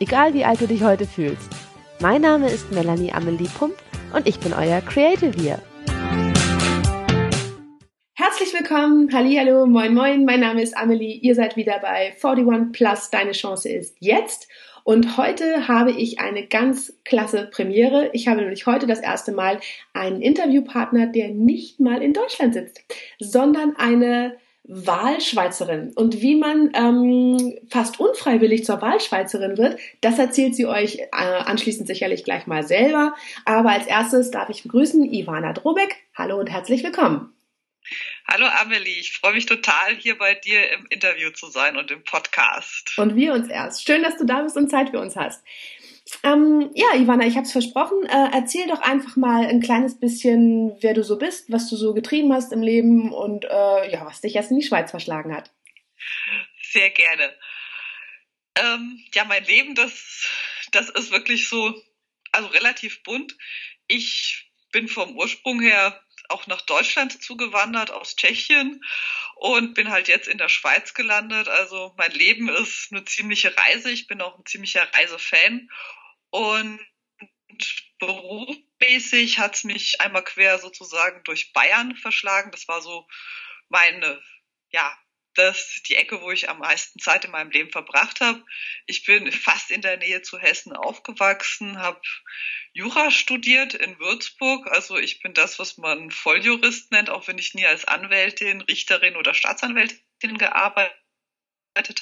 egal wie alt du dich heute fühlst. Mein Name ist Melanie Amelie Pump und ich bin euer Creative hier. Herzlich willkommen, hallo, moin moin, mein Name ist Amelie, ihr seid wieder bei 41 Plus, deine Chance ist jetzt. Und heute habe ich eine ganz klasse Premiere. Ich habe nämlich heute das erste Mal einen Interviewpartner, der nicht mal in Deutschland sitzt, sondern eine Wahlschweizerin. Und wie man ähm, fast unfreiwillig zur Wahlschweizerin wird, das erzählt sie euch äh, anschließend sicherlich gleich mal selber. Aber als erstes darf ich begrüßen Ivana Drobeck. Hallo und herzlich willkommen. Hallo Amelie, ich freue mich total, hier bei dir im Interview zu sein und im Podcast. Und wir uns erst. Schön, dass du da bist und Zeit für uns hast. Ähm, ja, Ivana, ich habe es versprochen. Äh, erzähl doch einfach mal ein kleines bisschen, wer du so bist, was du so getrieben hast im Leben und äh, ja, was dich erst in die Schweiz verschlagen hat. Sehr gerne. Ähm, ja, mein Leben, das, das ist wirklich so, also relativ bunt. Ich bin vom Ursprung her auch nach Deutschland zugewandert aus Tschechien und bin halt jetzt in der Schweiz gelandet. Also mein Leben ist eine ziemliche Reise. Ich bin auch ein ziemlicher Reisefan und berufsmäßig hat es mich einmal quer sozusagen durch Bayern verschlagen. Das war so meine ja, das die Ecke, wo ich am meisten Zeit in meinem Leben verbracht habe. Ich bin fast in der Nähe zu Hessen aufgewachsen, habe Jura studiert in Würzburg. Also ich bin das, was man Volljurist nennt, auch wenn ich nie als Anwältin, Richterin oder Staatsanwältin gearbeitet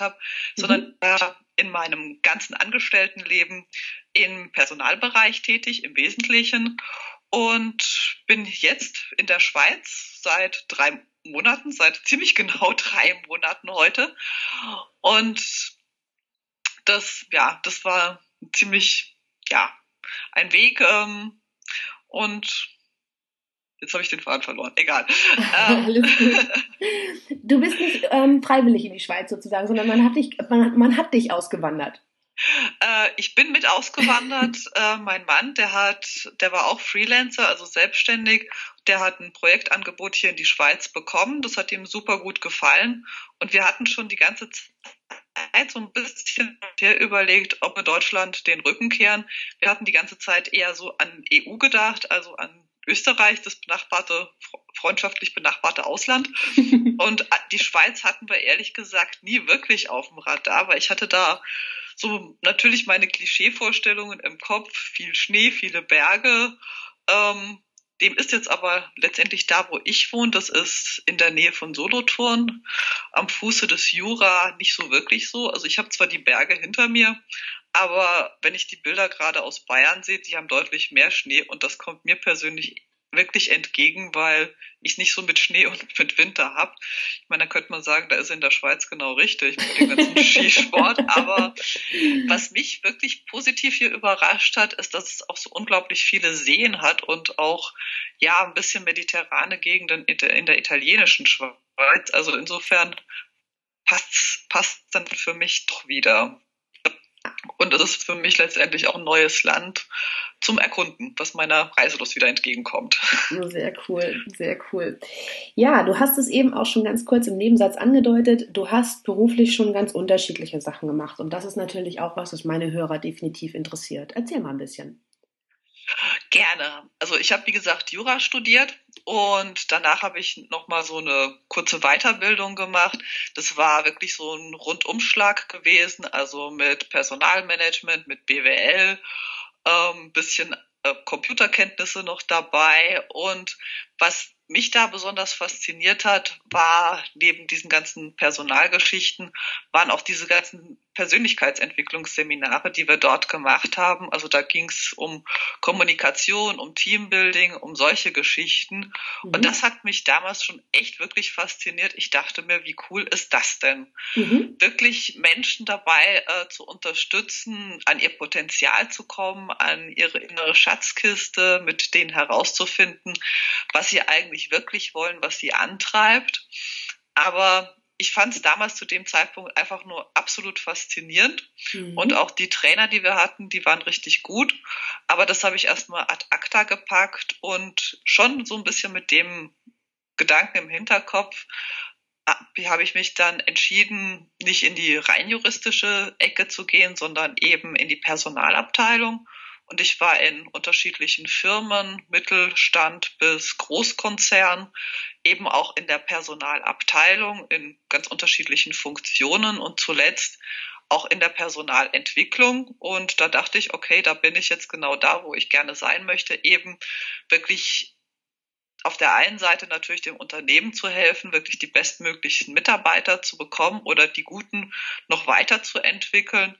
habe, mhm. sondern in meinem ganzen Angestelltenleben im Personalbereich tätig, im Wesentlichen. Und bin jetzt in der Schweiz seit drei Monaten, seit ziemlich genau drei Monaten heute. Und das, ja, das war ziemlich, ja, ein Weg. Ähm, und Jetzt habe ich den Faden verloren. Egal. Ähm. du bist nicht ähm, freiwillig in die Schweiz sozusagen, sondern man hat dich, man, man hat dich ausgewandert. Äh, ich bin mit ausgewandert. äh, mein Mann, der hat, der war auch Freelancer, also selbstständig. Der hat ein Projektangebot hier in die Schweiz bekommen. Das hat ihm super gut gefallen. Und wir hatten schon die ganze Zeit so ein bisschen überlegt, ob wir Deutschland den Rücken kehren. Wir hatten die ganze Zeit eher so an EU gedacht, also an Österreich, das benachbarte, freundschaftlich benachbarte Ausland. Und die Schweiz hatten wir ehrlich gesagt nie wirklich auf dem Radar, weil ich hatte da so natürlich meine Klischeevorstellungen im Kopf, viel Schnee, viele Berge. Ähm, dem ist jetzt aber letztendlich da, wo ich wohne, das ist in der Nähe von Solothurn, am Fuße des Jura, nicht so wirklich so. Also ich habe zwar die Berge hinter mir, aber wenn ich die Bilder gerade aus Bayern sehe, die haben deutlich mehr Schnee und das kommt mir persönlich wirklich entgegen, weil ich nicht so mit Schnee und mit Winter habe. Ich meine, da könnte man sagen, da ist in der Schweiz genau richtig mit dem ganzen Skisport. Aber was mich wirklich positiv hier überrascht hat, ist, dass es auch so unglaublich viele Seen hat und auch ja ein bisschen mediterrane Gegenden in der italienischen Schweiz. Also insofern passt passt dann für mich doch wieder. Und es ist für mich letztendlich auch ein neues Land zum Erkunden, was meiner Reiselust wieder entgegenkommt. Sehr cool, sehr cool. Ja, du hast es eben auch schon ganz kurz im Nebensatz angedeutet. Du hast beruflich schon ganz unterschiedliche Sachen gemacht. Und das ist natürlich auch was, was meine Hörer definitiv interessiert. Erzähl mal ein bisschen. Gerne. Also ich habe wie gesagt Jura studiert und danach habe ich noch mal so eine kurze Weiterbildung gemacht. Das war wirklich so ein Rundumschlag gewesen, also mit Personalmanagement, mit BWL, ähm, bisschen äh, Computerkenntnisse noch dabei und was mich da besonders fasziniert hat, war neben diesen ganzen Personalgeschichten, waren auch diese ganzen Persönlichkeitsentwicklungsseminare, die wir dort gemacht haben. Also da ging es um Kommunikation, um Teambuilding, um solche Geschichten. Mhm. Und das hat mich damals schon echt wirklich fasziniert. Ich dachte mir, wie cool ist das denn? Mhm. Wirklich Menschen dabei äh, zu unterstützen, an ihr Potenzial zu kommen, an ihre innere Schatzkiste, mit denen herauszufinden, was sie eigentlich wirklich wollen, was sie antreibt. Aber ich fand es damals zu dem Zeitpunkt einfach nur absolut faszinierend. Mhm. Und auch die Trainer, die wir hatten, die waren richtig gut. Aber das habe ich erstmal ad acta gepackt und schon so ein bisschen mit dem Gedanken im Hinterkopf habe ich mich dann entschieden, nicht in die rein juristische Ecke zu gehen, sondern eben in die Personalabteilung und ich war in unterschiedlichen Firmen, Mittelstand bis Großkonzern, eben auch in der Personalabteilung in ganz unterschiedlichen Funktionen und zuletzt auch in der Personalentwicklung. Und da dachte ich, okay, da bin ich jetzt genau da, wo ich gerne sein möchte, eben wirklich auf der einen Seite natürlich dem Unternehmen zu helfen, wirklich die bestmöglichen Mitarbeiter zu bekommen oder die guten noch weiterzuentwickeln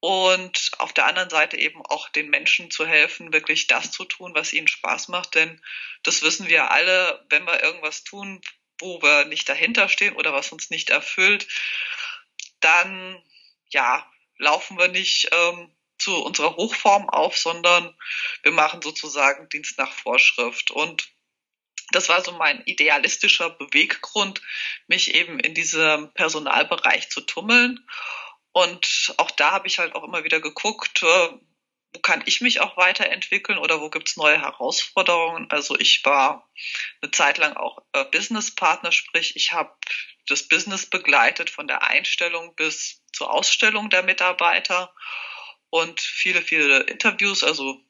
und auf der anderen Seite eben auch den Menschen zu helfen, wirklich das zu tun, was ihnen Spaß macht. Denn das wissen wir alle, wenn wir irgendwas tun, wo wir nicht dahinter stehen oder was uns nicht erfüllt, dann ja, laufen wir nicht ähm, zu unserer Hochform auf, sondern wir machen sozusagen Dienst nach Vorschrift. Und das war so mein idealistischer Beweggrund, mich eben in diesem Personalbereich zu tummeln. Und auch da habe ich halt auch immer wieder geguckt, äh, wo kann ich mich auch weiterentwickeln oder wo gibt's neue Herausforderungen. Also ich war eine Zeit lang auch äh, Businesspartner, sprich ich habe das Business begleitet von der Einstellung bis zur Ausstellung der Mitarbeiter und viele, viele Interviews, also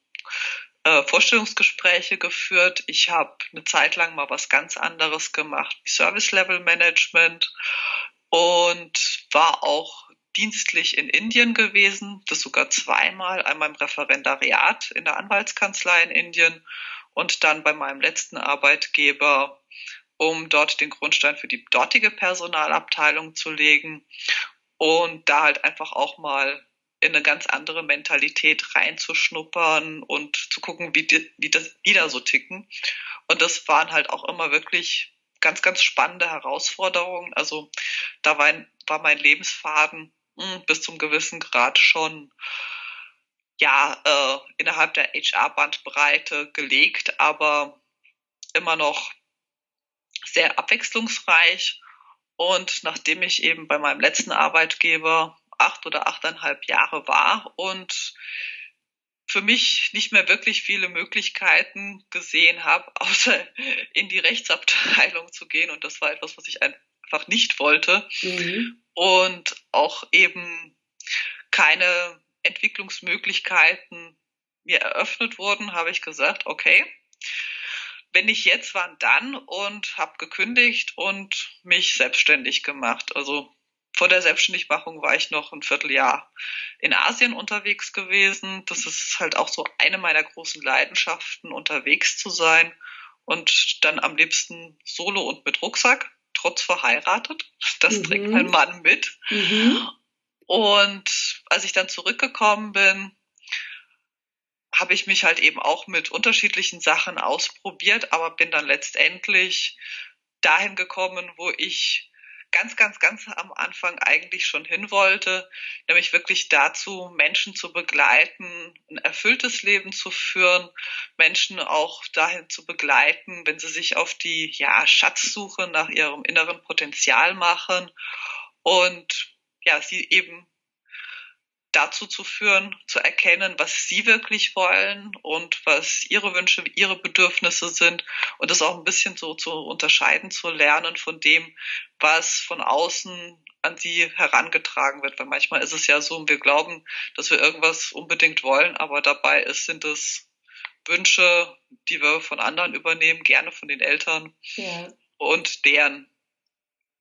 äh, Vorstellungsgespräche geführt. Ich habe eine Zeit lang mal was ganz anderes gemacht, Service Level Management und war auch dienstlich in Indien gewesen, das sogar zweimal, einmal im Referendariat in der Anwaltskanzlei in Indien und dann bei meinem letzten Arbeitgeber, um dort den Grundstein für die dortige Personalabteilung zu legen und da halt einfach auch mal in eine ganz andere Mentalität reinzuschnuppern und zu gucken, wie die, wie das, die da so ticken. Und das waren halt auch immer wirklich ganz, ganz spannende Herausforderungen. Also da war, war mein Lebensfaden bis zum gewissen Grad schon ja äh, innerhalb der HR-Bandbreite gelegt, aber immer noch sehr abwechslungsreich. Und nachdem ich eben bei meinem letzten Arbeitgeber acht oder achteinhalb Jahre war und für mich nicht mehr wirklich viele Möglichkeiten gesehen habe, außer in die Rechtsabteilung zu gehen. Und das war etwas, was ich einfach nicht wollte. Mhm und auch eben keine Entwicklungsmöglichkeiten mir eröffnet wurden, habe ich gesagt, okay, wenn nicht jetzt, wann dann? Und habe gekündigt und mich selbstständig gemacht. Also vor der Selbstständigmachung war ich noch ein Vierteljahr in Asien unterwegs gewesen. Das ist halt auch so eine meiner großen Leidenschaften, unterwegs zu sein und dann am liebsten solo und mit Rucksack trotz verheiratet. Das mhm. trägt mein Mann mit. Mhm. Und als ich dann zurückgekommen bin, habe ich mich halt eben auch mit unterschiedlichen Sachen ausprobiert, aber bin dann letztendlich dahin gekommen, wo ich ganz, ganz, ganz am Anfang eigentlich schon hin wollte, nämlich wirklich dazu, Menschen zu begleiten, ein erfülltes Leben zu führen, Menschen auch dahin zu begleiten, wenn sie sich auf die ja, Schatzsuche nach ihrem inneren Potenzial machen und ja, sie eben dazu zu führen, zu erkennen, was sie wirklich wollen und was ihre Wünsche, ihre Bedürfnisse sind und das auch ein bisschen so zu unterscheiden, zu lernen von dem, was von außen an sie herangetragen wird. Weil manchmal ist es ja so, wir glauben, dass wir irgendwas unbedingt wollen, aber dabei ist, sind es Wünsche, die wir von anderen übernehmen, gerne von den Eltern ja. und deren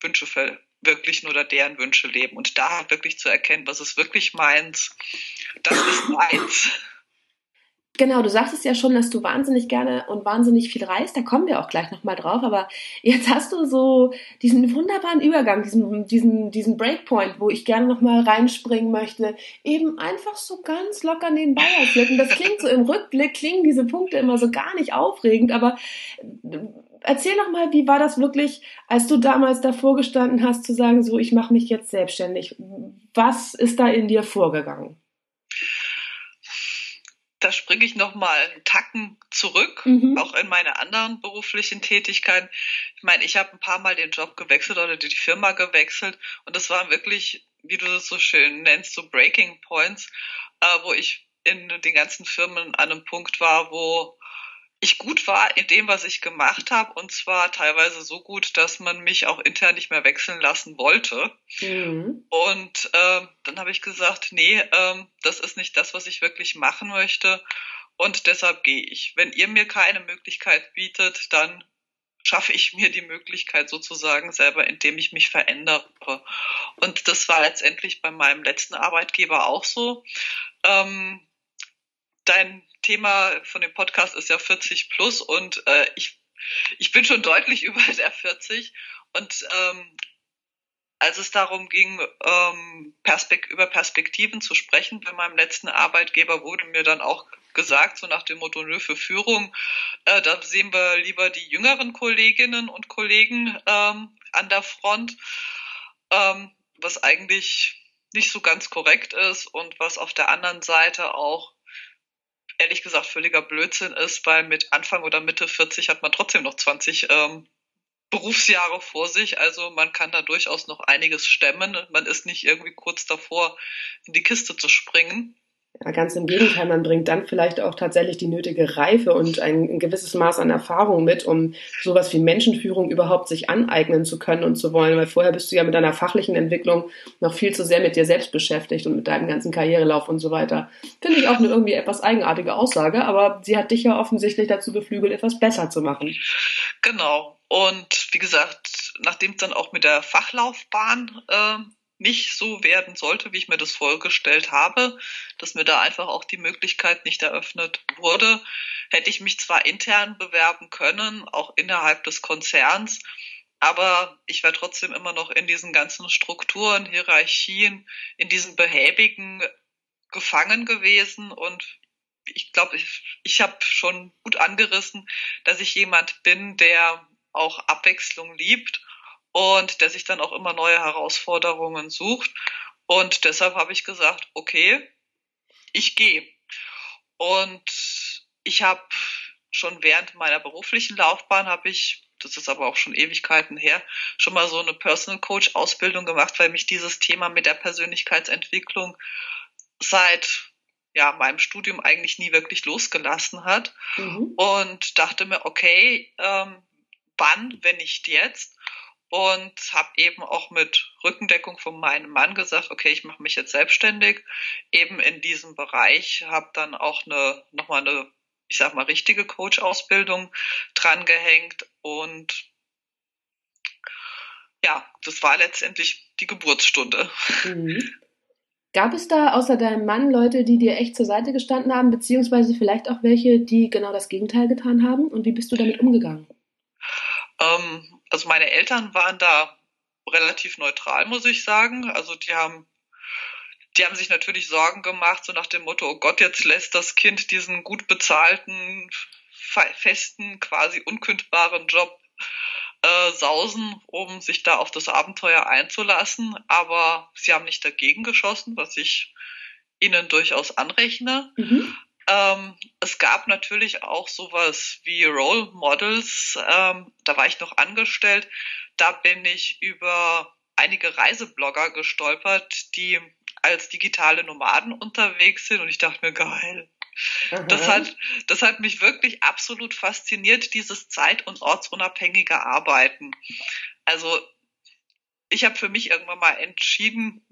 Wünsche wirklich nur deren Wünsche leben und da wirklich zu erkennen, was ist wirklich meins, das ist meins. Genau, du sagtest ja schon, dass du wahnsinnig gerne und wahnsinnig viel reist. Da kommen wir auch gleich nochmal drauf. Aber jetzt hast du so diesen wunderbaren Übergang, diesen, diesen, diesen Breakpoint, wo ich gerne nochmal reinspringen möchte. Eben einfach so ganz locker nebenbei erzählt. Und das klingt so im Rückblick, klingen diese Punkte immer so gar nicht aufregend. Aber erzähl nochmal, wie war das wirklich, als du damals davor gestanden hast, zu sagen, so, ich mache mich jetzt selbstständig. Was ist da in dir vorgegangen? da springe ich noch mal einen Tacken zurück, mhm. auch in meine anderen beruflichen Tätigkeiten. Ich meine, ich habe ein paar Mal den Job gewechselt oder die Firma gewechselt und das waren wirklich, wie du das so schön nennst, so Breaking Points, äh, wo ich in den ganzen Firmen an einem Punkt war, wo ich gut war in dem, was ich gemacht habe, und zwar teilweise so gut, dass man mich auch intern nicht mehr wechseln lassen wollte. Mhm. Und äh, dann habe ich gesagt, nee, äh, das ist nicht das, was ich wirklich machen möchte. Und deshalb gehe ich. Wenn ihr mir keine Möglichkeit bietet, dann schaffe ich mir die Möglichkeit sozusagen selber, indem ich mich verändere. Und das war letztendlich bei meinem letzten Arbeitgeber auch so. Ähm, dein Thema von dem Podcast ist ja 40 plus und äh, ich, ich bin schon deutlich über der 40 und ähm, als es darum ging, ähm, Perspek über Perspektiven zu sprechen, bei meinem letzten Arbeitgeber wurde mir dann auch gesagt, so nach dem Motto, nö, für Führung, äh, da sehen wir lieber die jüngeren Kolleginnen und Kollegen ähm, an der Front, ähm, was eigentlich nicht so ganz korrekt ist und was auf der anderen Seite auch ehrlich gesagt völliger Blödsinn ist, weil mit Anfang oder Mitte 40 hat man trotzdem noch 20 ähm, Berufsjahre vor sich. Also man kann da durchaus noch einiges stemmen. Man ist nicht irgendwie kurz davor, in die Kiste zu springen. Ja, ganz im Gegenteil, man bringt dann vielleicht auch tatsächlich die nötige Reife und ein, ein, gewisses Maß an Erfahrung mit, um sowas wie Menschenführung überhaupt sich aneignen zu können und zu wollen, weil vorher bist du ja mit deiner fachlichen Entwicklung noch viel zu sehr mit dir selbst beschäftigt und mit deinem ganzen Karrierelauf und so weiter. Finde ich auch eine irgendwie etwas eigenartige Aussage, aber sie hat dich ja offensichtlich dazu beflügelt, etwas besser zu machen. Genau. Und wie gesagt, nachdem es dann auch mit der Fachlaufbahn äh, nicht so werden sollte, wie ich mir das vorgestellt habe, dass mir da einfach auch die Möglichkeit nicht eröffnet wurde, hätte ich mich zwar intern bewerben können, auch innerhalb des Konzerns, aber ich wäre trotzdem immer noch in diesen ganzen Strukturen, Hierarchien, in diesen behäbigen gefangen gewesen. Und ich glaube, ich, ich habe schon gut angerissen, dass ich jemand bin, der auch Abwechslung liebt und der sich dann auch immer neue Herausforderungen sucht. Und deshalb habe ich gesagt, okay, ich gehe. Und ich habe schon während meiner beruflichen Laufbahn habe ich, das ist aber auch schon Ewigkeiten her, schon mal so eine Personal Coach Ausbildung gemacht, weil mich dieses Thema mit der Persönlichkeitsentwicklung seit ja, meinem Studium eigentlich nie wirklich losgelassen hat mhm. und dachte mir, okay, ähm, wann, wenn nicht jetzt? Und habe eben auch mit Rückendeckung von meinem Mann gesagt, okay, ich mache mich jetzt selbstständig, eben in diesem Bereich, habe dann auch eine nochmal eine, ich sag mal, richtige Coach-Ausbildung drangehängt und ja, das war letztendlich die Geburtsstunde. Mhm. Gab es da außer deinem Mann Leute, die dir echt zur Seite gestanden haben, beziehungsweise vielleicht auch welche, die genau das Gegenteil getan haben? Und wie bist du damit umgegangen? Ähm, also meine Eltern waren da relativ neutral, muss ich sagen. Also die haben, die haben sich natürlich Sorgen gemacht, so nach dem Motto, oh Gott, jetzt lässt das Kind diesen gut bezahlten, festen, quasi unkündbaren Job äh, sausen, um sich da auf das Abenteuer einzulassen. Aber sie haben nicht dagegen geschossen, was ich ihnen durchaus anrechne. Mhm. Ähm, es gab natürlich auch sowas wie Role Models. Ähm, da war ich noch angestellt. Da bin ich über einige Reiseblogger gestolpert, die als digitale Nomaden unterwegs sind. Und ich dachte mir, geil. Das hat, das hat mich wirklich absolut fasziniert, dieses zeit- und ortsunabhängige Arbeiten. Also ich habe für mich irgendwann mal entschieden,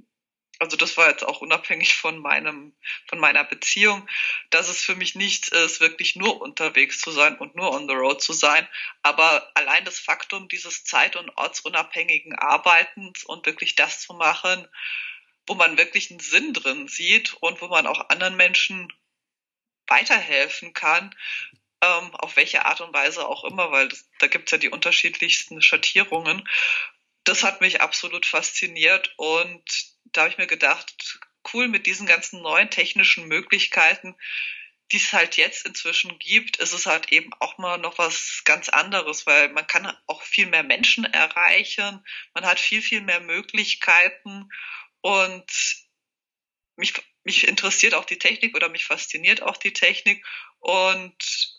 also das war jetzt auch unabhängig von meinem, von meiner Beziehung, dass es für mich nicht ist, wirklich nur unterwegs zu sein und nur on the road zu sein. Aber allein das Faktum dieses zeit- und ortsunabhängigen Arbeitens und wirklich das zu machen, wo man wirklich einen Sinn drin sieht und wo man auch anderen Menschen weiterhelfen kann, ähm, auf welche Art und Weise auch immer, weil das, da gibt's ja die unterschiedlichsten Schattierungen. Das hat mich absolut fasziniert und da habe ich mir gedacht, cool mit diesen ganzen neuen technischen Möglichkeiten, die es halt jetzt inzwischen gibt, ist es halt eben auch mal noch was ganz anderes, weil man kann auch viel mehr Menschen erreichen, man hat viel, viel mehr Möglichkeiten und mich, mich interessiert auch die Technik oder mich fasziniert auch die Technik und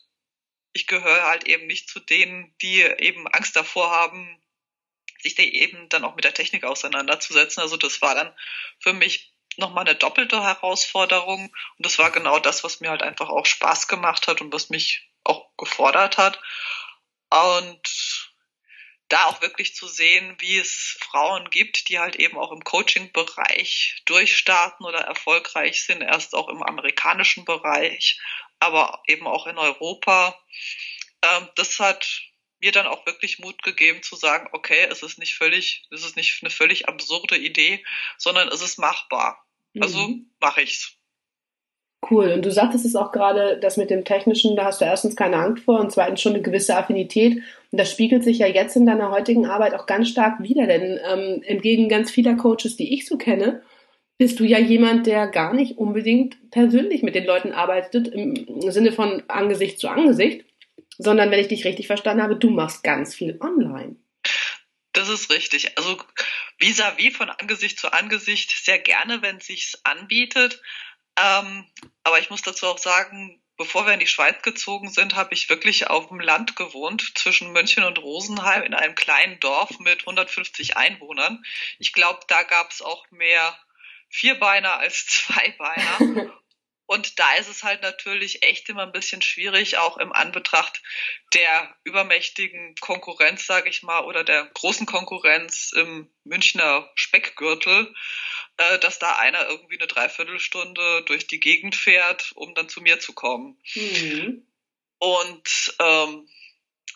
ich gehöre halt eben nicht zu denen, die eben Angst davor haben, sich da eben dann auch mit der Technik auseinanderzusetzen. Also das war dann für mich nochmal eine doppelte Herausforderung. Und das war genau das, was mir halt einfach auch Spaß gemacht hat und was mich auch gefordert hat. Und da auch wirklich zu sehen, wie es Frauen gibt, die halt eben auch im Coaching-Bereich durchstarten oder erfolgreich sind, erst auch im amerikanischen Bereich, aber eben auch in Europa. Ähm, das hat mir dann auch wirklich Mut gegeben zu sagen, okay, es ist nicht völlig, es ist nicht eine völlig absurde Idee, sondern es ist machbar. Also mhm. mache ich's. Cool. Und du sagtest es auch gerade, das mit dem Technischen, da hast du erstens keine Angst vor und zweitens schon eine gewisse Affinität. Und das spiegelt sich ja jetzt in deiner heutigen Arbeit auch ganz stark wieder, denn ähm, entgegen ganz vieler Coaches, die ich so kenne, bist du ja jemand, der gar nicht unbedingt persönlich mit den Leuten arbeitet, im Sinne von Angesicht zu Angesicht, sondern wenn ich dich richtig verstanden habe, du machst ganz viel online. Das ist richtig. Also vis-à-vis -vis von Angesicht zu Angesicht sehr gerne, wenn es sich anbietet. Ähm, aber ich muss dazu auch sagen, bevor wir in die Schweiz gezogen sind, habe ich wirklich auf dem Land gewohnt, zwischen München und Rosenheim, in einem kleinen Dorf mit 150 Einwohnern. Ich glaube, da gab es auch mehr Vierbeiner als Zweibeiner. Und da ist es halt natürlich echt immer ein bisschen schwierig, auch im Anbetracht der übermächtigen Konkurrenz, sage ich mal, oder der großen Konkurrenz im Münchner Speckgürtel, äh, dass da einer irgendwie eine Dreiviertelstunde durch die Gegend fährt, um dann zu mir zu kommen. Mhm. Und ähm,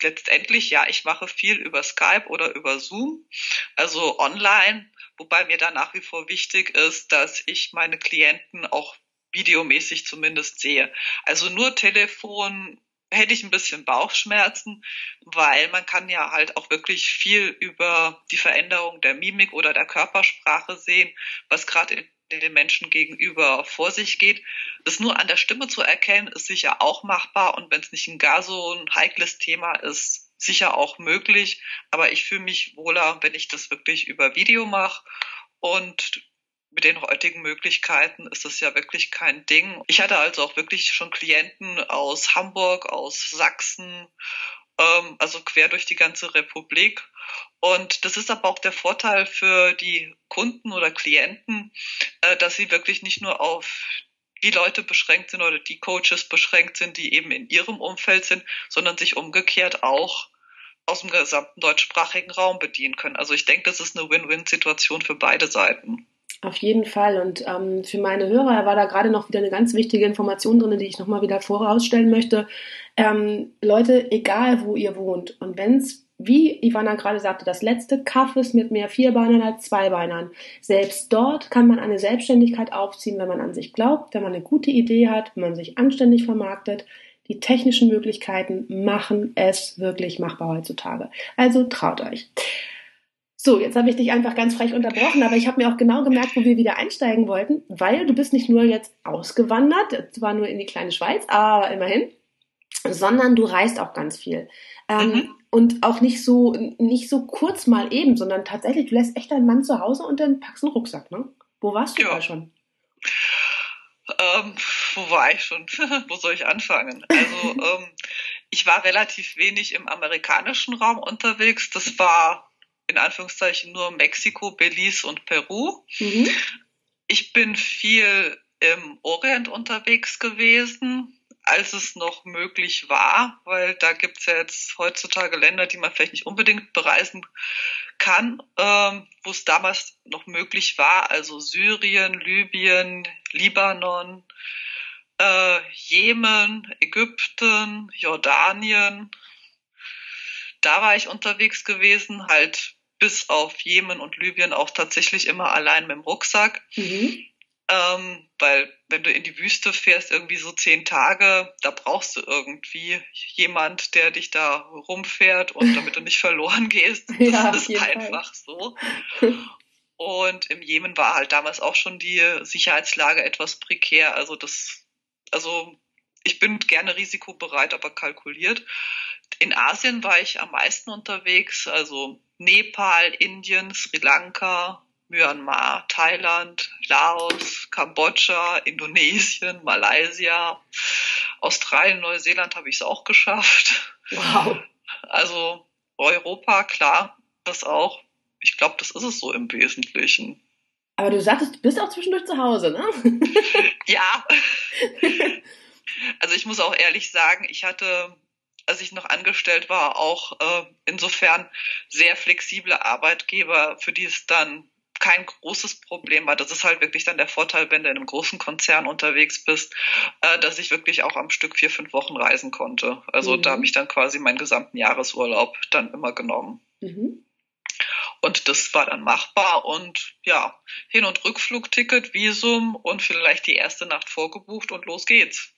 letztendlich, ja, ich mache viel über Skype oder über Zoom, also online, wobei mir da nach wie vor wichtig ist, dass ich meine Klienten auch videomäßig zumindest sehe. Also nur Telefon hätte ich ein bisschen Bauchschmerzen, weil man kann ja halt auch wirklich viel über die Veränderung der Mimik oder der Körpersprache sehen, was gerade den Menschen gegenüber vor sich geht. Das nur an der Stimme zu erkennen, ist sicher auch machbar und wenn es nicht ein gar so ein heikles Thema ist, sicher auch möglich. Aber ich fühle mich wohler, wenn ich das wirklich über Video mache und mit den heutigen Möglichkeiten ist das ja wirklich kein Ding. Ich hatte also auch wirklich schon Klienten aus Hamburg, aus Sachsen, ähm, also quer durch die ganze Republik. Und das ist aber auch der Vorteil für die Kunden oder Klienten, äh, dass sie wirklich nicht nur auf die Leute beschränkt sind oder die Coaches beschränkt sind, die eben in ihrem Umfeld sind, sondern sich umgekehrt auch aus dem gesamten deutschsprachigen Raum bedienen können. Also ich denke, das ist eine Win-Win-Situation für beide Seiten. Auf jeden Fall. Und ähm, für meine Hörer war da gerade noch wieder eine ganz wichtige Information drin, die ich nochmal wieder vorausstellen möchte. Ähm, Leute, egal wo ihr wohnt und wenn es, wie Ivana gerade sagte, das letzte Kaff ist mit mehr Vierbeinern als Zweibeinern, selbst dort kann man eine Selbstständigkeit aufziehen, wenn man an sich glaubt, wenn man eine gute Idee hat, wenn man sich anständig vermarktet. Die technischen Möglichkeiten machen es wirklich machbar heutzutage. Also traut euch. So, jetzt habe ich dich einfach ganz frech unterbrochen, aber ich habe mir auch genau gemerkt, wo wir wieder einsteigen wollten, weil du bist nicht nur jetzt ausgewandert, zwar nur in die kleine Schweiz, aber immerhin, sondern du reist auch ganz viel. Ähm, mhm. Und auch nicht so, nicht so kurz mal eben, sondern tatsächlich, du lässt echt deinen Mann zu Hause und dann packst einen Rucksack, ne? Wo warst du ja. da schon? Ähm, wo war ich schon? wo soll ich anfangen? Also, ähm, ich war relativ wenig im amerikanischen Raum unterwegs. Das war in Anführungszeichen nur Mexiko, Belize und Peru. Mhm. Ich bin viel im Orient unterwegs gewesen, als es noch möglich war, weil da gibt es ja jetzt heutzutage Länder, die man vielleicht nicht unbedingt bereisen kann, ähm, wo es damals noch möglich war, also Syrien, Libyen, Libanon, äh, Jemen, Ägypten, Jordanien. Da war ich unterwegs gewesen, halt bis auf Jemen und Libyen auch tatsächlich immer allein mit dem Rucksack. Mhm. Ähm, weil wenn du in die Wüste fährst, irgendwie so zehn Tage, da brauchst du irgendwie jemand, der dich da rumfährt und damit du nicht verloren gehst. Das ja, ist einfach Fall. so. Und im Jemen war halt damals auch schon die Sicherheitslage etwas prekär. Also das, also ich bin gerne risikobereit, aber kalkuliert. In Asien war ich am meisten unterwegs, also Nepal, Indien, Sri Lanka, Myanmar, Thailand, Laos, Kambodscha, Indonesien, Malaysia, Australien, Neuseeland habe ich es auch geschafft. Wow. Also Europa, klar, das auch. Ich glaube, das ist es so im Wesentlichen. Aber du sagtest, du bist auch zwischendurch zu Hause, ne? ja. Also ich muss auch ehrlich sagen, ich hatte, als ich noch angestellt war, auch äh, insofern sehr flexible Arbeitgeber, für die es dann kein großes Problem war. Das ist halt wirklich dann der Vorteil, wenn du in einem großen Konzern unterwegs bist, äh, dass ich wirklich auch am Stück vier, fünf Wochen reisen konnte. Also mhm. da habe ich dann quasi meinen gesamten Jahresurlaub dann immer genommen. Mhm. Und das war dann machbar und ja, Hin- und Rückflugticket, Visum und vielleicht die erste Nacht vorgebucht und los geht's.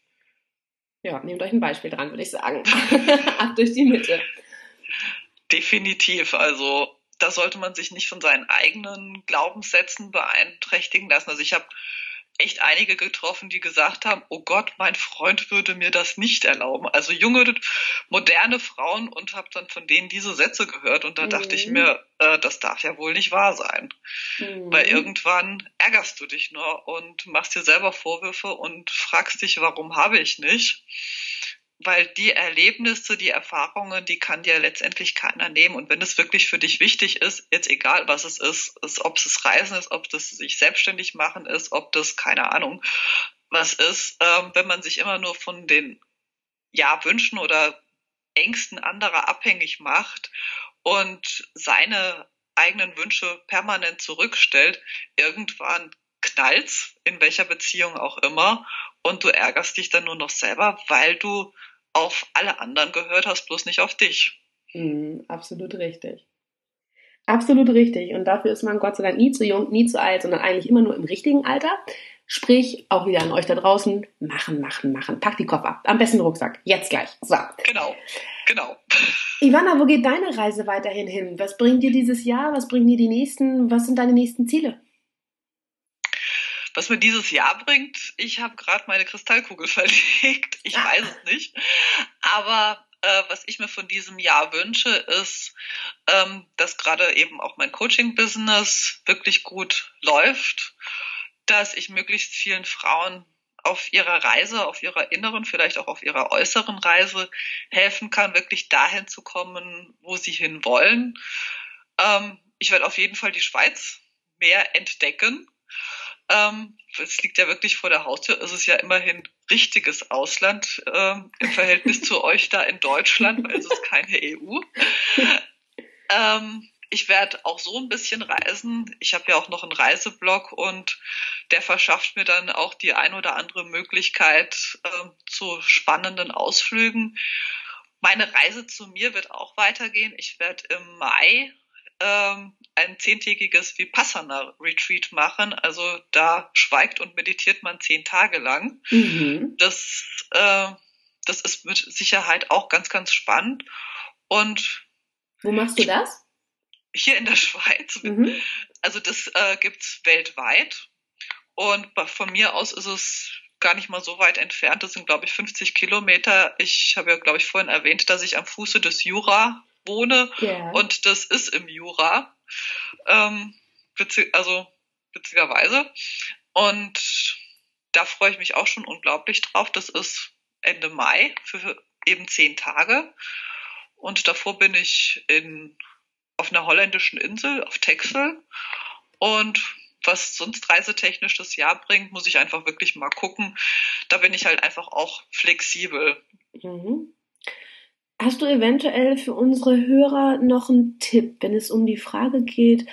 Ja, nehmt euch ein Beispiel dran, würde ich sagen. Ab durch die Mitte. Definitiv. Also da sollte man sich nicht von seinen eigenen Glaubenssätzen beeinträchtigen lassen. Also ich habe echt einige getroffen, die gesagt haben, oh Gott, mein Freund würde mir das nicht erlauben. Also junge, moderne Frauen und habe dann von denen diese Sätze gehört und da mhm. dachte ich mhm. mir, äh, das darf ja wohl nicht wahr sein. Mhm. Weil irgendwann ärgerst du dich nur und machst dir selber Vorwürfe und fragst dich, warum habe ich nicht weil die Erlebnisse, die Erfahrungen, die kann dir letztendlich keiner nehmen. Und wenn es wirklich für dich wichtig ist, jetzt egal was es ist, ist ob es das Reisen ist, ob das sich selbstständig machen ist, ob das keine Ahnung was ist, ähm, wenn man sich immer nur von den ja Wünschen oder Ängsten anderer abhängig macht und seine eigenen Wünsche permanent zurückstellt, irgendwann knallt's, in welcher Beziehung auch immer, und du ärgerst dich dann nur noch selber, weil du auf alle anderen gehört hast, bloß nicht auf dich. Mm, absolut richtig. Absolut richtig. Und dafür ist man Gott sei Dank nie zu jung, nie zu alt, sondern eigentlich immer nur im richtigen Alter. Sprich, auch wieder an euch da draußen, machen, machen, machen. Pack die Koffer. Am besten den Rucksack. Jetzt gleich. So. Genau, genau. Ivana, wo geht deine Reise weiterhin hin? Was bringt dir dieses Jahr? Was bringen dir die nächsten? Was sind deine nächsten Ziele? Was mir dieses Jahr bringt, ich habe gerade meine Kristallkugel verlegt. Ich ah. weiß es nicht. Aber äh, was ich mir von diesem Jahr wünsche, ist, ähm, dass gerade eben auch mein Coaching-Business wirklich gut läuft, dass ich möglichst vielen Frauen auf ihrer Reise, auf ihrer inneren, vielleicht auch auf ihrer äußeren Reise helfen kann, wirklich dahin zu kommen, wo sie hin wollen. Ähm, ich werde auf jeden Fall die Schweiz mehr entdecken ähm, es liegt ja wirklich vor der Haustür. Es ist ja immerhin richtiges Ausland ähm, im Verhältnis zu euch da in Deutschland, weil es ist keine EU. Ähm, ich werde auch so ein bisschen reisen. Ich habe ja auch noch einen Reiseblog und der verschafft mir dann auch die ein oder andere Möglichkeit äh, zu spannenden Ausflügen. Meine Reise zu mir wird auch weitergehen. Ich werde im Mai ähm, ein zehntägiges Vipassana-Retreat machen. Also da schweigt und meditiert man zehn Tage lang. Mhm. Das, äh, das ist mit Sicherheit auch ganz, ganz spannend. Und wo machst du das? Hier in der Schweiz. Mhm. Also das äh, gibt's weltweit. Und von mir aus ist es gar nicht mal so weit entfernt. Das sind, glaube ich, 50 Kilometer. Ich habe ja, glaube ich, vorhin erwähnt, dass ich am Fuße des Jura wohne. Yeah. Und das ist im Jura. Ähm, witzig, also witzigerweise. Und da freue ich mich auch schon unglaublich drauf. Das ist Ende Mai für eben zehn Tage. Und davor bin ich in, auf einer holländischen Insel, auf Texel. Und was sonst reisetechnisch das Jahr bringt, muss ich einfach wirklich mal gucken. Da bin ich halt einfach auch flexibel. Mhm. Hast du eventuell für unsere Hörer noch einen Tipp, wenn es um die Frage geht,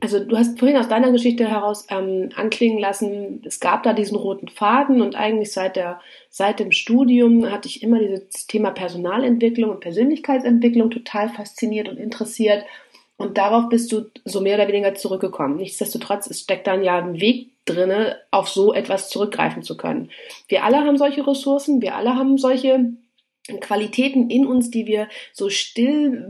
also du hast vorhin aus deiner Geschichte heraus ähm, anklingen lassen, es gab da diesen roten Faden und eigentlich seit der seit dem Studium hatte ich immer dieses Thema Personalentwicklung und Persönlichkeitsentwicklung total fasziniert und interessiert und darauf bist du so mehr oder weniger zurückgekommen. Nichtsdestotrotz es steckt dann ja ein Weg drinne, auf so etwas zurückgreifen zu können. Wir alle haben solche Ressourcen, wir alle haben solche Qualitäten in uns, die wir so still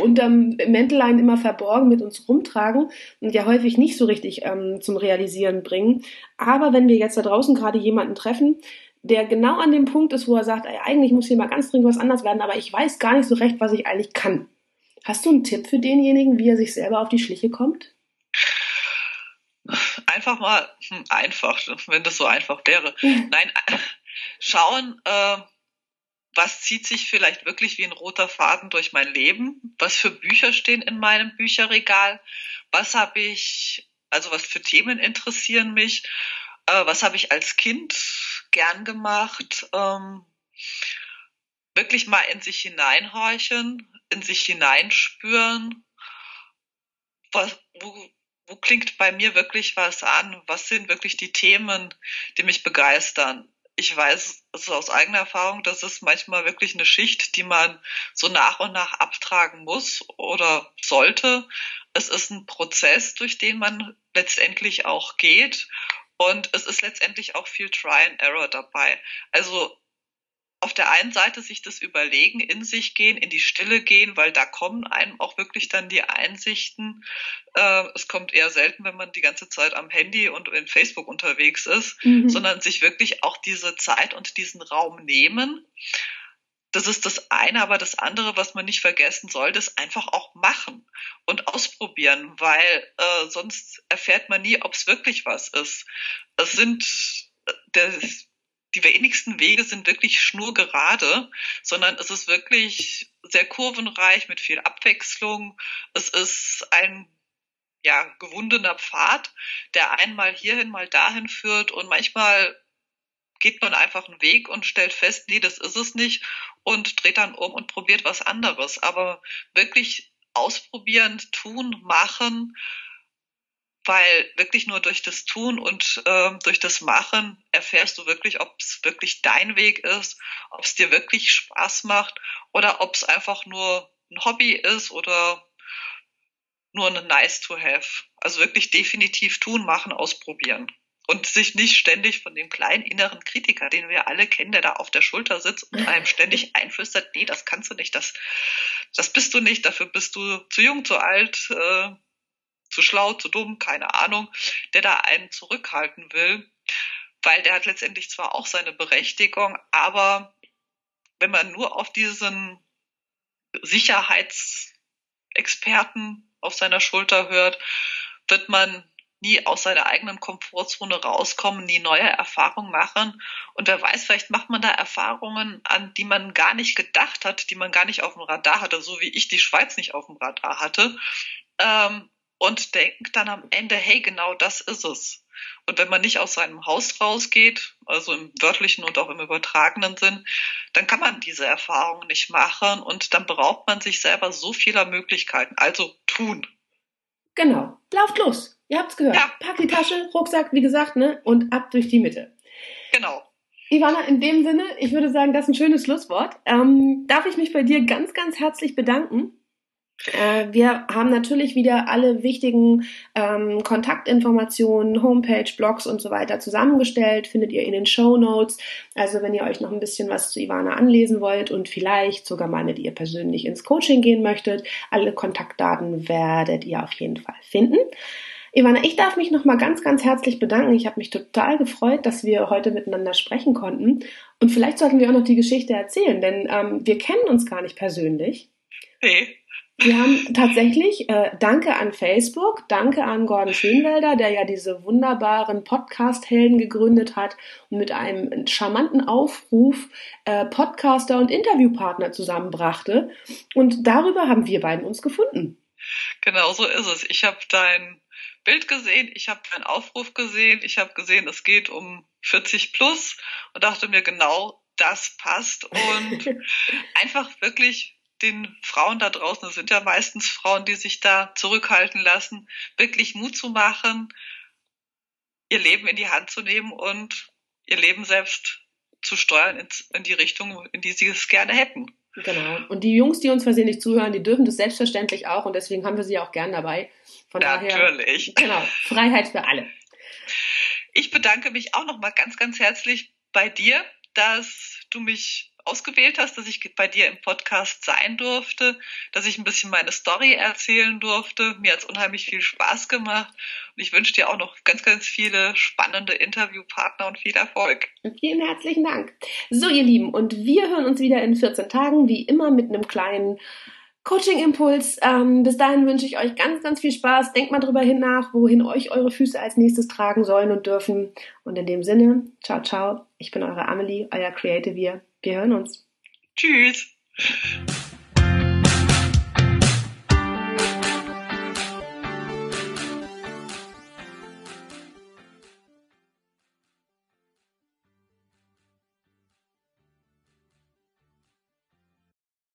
unterm Mäntellein immer verborgen mit uns rumtragen und ja häufig nicht so richtig ähm, zum Realisieren bringen. Aber wenn wir jetzt da draußen gerade jemanden treffen, der genau an dem Punkt ist, wo er sagt, ey, eigentlich muss hier mal ganz dringend was anders werden, aber ich weiß gar nicht so recht, was ich eigentlich kann. Hast du einen Tipp für denjenigen, wie er sich selber auf die Schliche kommt? Einfach mal hm, einfach, wenn das so einfach wäre. Nein, schauen, äh, was zieht sich vielleicht wirklich wie ein roter Faden durch mein Leben? Was für Bücher stehen in meinem Bücherregal? Was habe ich, also was für Themen interessieren mich? Äh, was habe ich als Kind gern gemacht? Ähm, wirklich mal in sich hineinhorchen, in sich hineinspüren. Was, wo, wo klingt bei mir wirklich was an? Was sind wirklich die Themen, die mich begeistern? Ich weiß also aus eigener Erfahrung, dass es manchmal wirklich eine Schicht, die man so nach und nach abtragen muss oder sollte. Es ist ein Prozess, durch den man letztendlich auch geht. Und es ist letztendlich auch viel Try and Error dabei. Also auf der einen Seite sich das überlegen, in sich gehen, in die Stille gehen, weil da kommen einem auch wirklich dann die Einsichten. Äh, es kommt eher selten, wenn man die ganze Zeit am Handy und in Facebook unterwegs ist, mhm. sondern sich wirklich auch diese Zeit und diesen Raum nehmen. Das ist das eine, aber das andere, was man nicht vergessen sollte, ist einfach auch machen und ausprobieren, weil äh, sonst erfährt man nie, ob es wirklich was ist. Es sind äh, der, die wenigsten Wege sind wirklich schnurgerade, sondern es ist wirklich sehr kurvenreich mit viel Abwechslung. Es ist ein ja, gewundener Pfad, der einmal hierhin, mal dahin führt und manchmal geht man einfach einen Weg und stellt fest, nee, das ist es nicht und dreht dann um und probiert was anderes. Aber wirklich ausprobieren, tun, machen, weil wirklich nur durch das Tun und äh, durch das Machen erfährst du wirklich, ob es wirklich dein Weg ist, ob es dir wirklich Spaß macht oder ob es einfach nur ein Hobby ist oder nur ein Nice to Have. Also wirklich definitiv tun, machen, ausprobieren. Und sich nicht ständig von dem kleinen inneren Kritiker, den wir alle kennen, der da auf der Schulter sitzt und einem ständig einflüstert, nee, das kannst du nicht, das, das bist du nicht, dafür bist du zu jung, zu alt, äh, zu schlau, zu dumm, keine Ahnung, der da einen zurückhalten will, weil der hat letztendlich zwar auch seine Berechtigung, aber wenn man nur auf diesen Sicherheitsexperten auf seiner Schulter hört, wird man nie aus seiner eigenen Komfortzone rauskommen, nie neue Erfahrungen machen. Und wer weiß, vielleicht macht man da Erfahrungen, an die man gar nicht gedacht hat, die man gar nicht auf dem Radar hatte, so wie ich die Schweiz nicht auf dem Radar hatte. Ähm, und denkt dann am Ende, hey, genau das ist es. Und wenn man nicht aus seinem Haus rausgeht, also im wörtlichen und auch im übertragenen Sinn, dann kann man diese Erfahrung nicht machen und dann beraubt man sich selber so vieler Möglichkeiten. Also tun. Genau. Lauft los. Ihr habt's gehört. Ja. Pack die Tasche, Rucksack, wie gesagt, ne? Und ab durch die Mitte. Genau. Ivana, in dem Sinne, ich würde sagen, das ist ein schönes Schlusswort. Ähm, darf ich mich bei dir ganz, ganz herzlich bedanken wir haben natürlich wieder alle wichtigen ähm, Kontaktinformationen, Homepage, Blogs und so weiter zusammengestellt. Findet ihr in den Show Notes. Also wenn ihr euch noch ein bisschen was zu Ivana anlesen wollt und vielleicht sogar mal mit ihr persönlich ins Coaching gehen möchtet, alle Kontaktdaten werdet ihr auf jeden Fall finden. Ivana, ich darf mich nochmal ganz, ganz herzlich bedanken. Ich habe mich total gefreut, dass wir heute miteinander sprechen konnten. Und vielleicht sollten wir auch noch die Geschichte erzählen, denn ähm, wir kennen uns gar nicht persönlich. Nee. Wir haben tatsächlich, äh, danke an Facebook, danke an Gordon Schönwelder, der ja diese wunderbaren Podcast-Helden gegründet hat und mit einem charmanten Aufruf äh, Podcaster und Interviewpartner zusammenbrachte. Und darüber haben wir beiden uns gefunden. Genau so ist es. Ich habe dein Bild gesehen, ich habe deinen Aufruf gesehen, ich habe gesehen, es geht um 40 plus und dachte mir genau, das passt und einfach wirklich den Frauen da draußen, das sind ja meistens Frauen, die sich da zurückhalten lassen, wirklich Mut zu machen, ihr Leben in die Hand zu nehmen und ihr Leben selbst zu steuern in, die Richtung, in die sie es gerne hätten. Genau. Und die Jungs, die uns versehentlich zuhören, die dürfen das selbstverständlich auch und deswegen haben wir sie auch gern dabei. Von Natürlich. Daher, genau, Freiheit für alle. Ich bedanke mich auch nochmal ganz, ganz herzlich bei dir, dass du mich ausgewählt hast, dass ich bei dir im Podcast sein durfte, dass ich ein bisschen meine Story erzählen durfte. Mir hat es unheimlich viel Spaß gemacht und ich wünsche dir auch noch ganz, ganz viele spannende Interviewpartner und viel Erfolg. Vielen herzlichen Dank. So, ihr Lieben, und wir hören uns wieder in 14 Tagen, wie immer mit einem kleinen Coaching-Impuls. Ähm, bis dahin wünsche ich euch ganz, ganz viel Spaß. Denkt mal drüber hin nach, wohin euch eure Füße als nächstes tragen sollen und dürfen. Und in dem Sinne, ciao, ciao. Ich bin eure Amelie, euer Creative Wir hören uns. Tschüss.